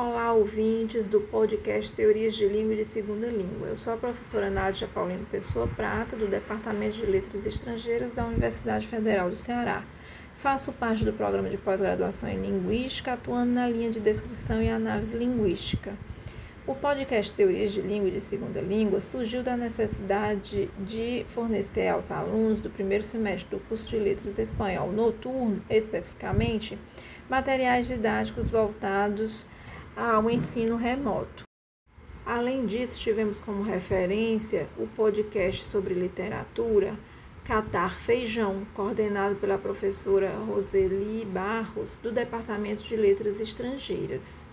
Olá, ouvintes do podcast Teorias de Língua e de Segunda Língua. Eu sou a professora Nádia Paulino Pessoa Prata, do Departamento de Letras Estrangeiras da Universidade Federal do Ceará. Faço parte do programa de pós-graduação em Linguística, atuando na linha de descrição e análise linguística. O podcast Teorias de Língua e de Segunda Língua surgiu da necessidade de fornecer aos alunos do primeiro semestre do curso de Letras Espanhol Noturno, especificamente, materiais didáticos voltados ao ensino remoto. Além disso, tivemos como referência o podcast sobre literatura Catar Feijão, coordenado pela professora Roseli Barros, do Departamento de Letras Estrangeiras.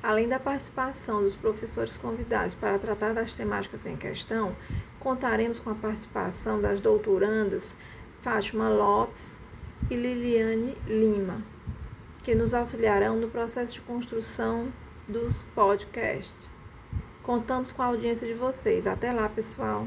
Além da participação dos professores convidados para tratar das temáticas em questão, contaremos com a participação das doutorandas Fátima Lopes e Liliane Lima, que nos auxiliarão no processo de construção dos podcasts. Contamos com a audiência de vocês. Até lá, pessoal!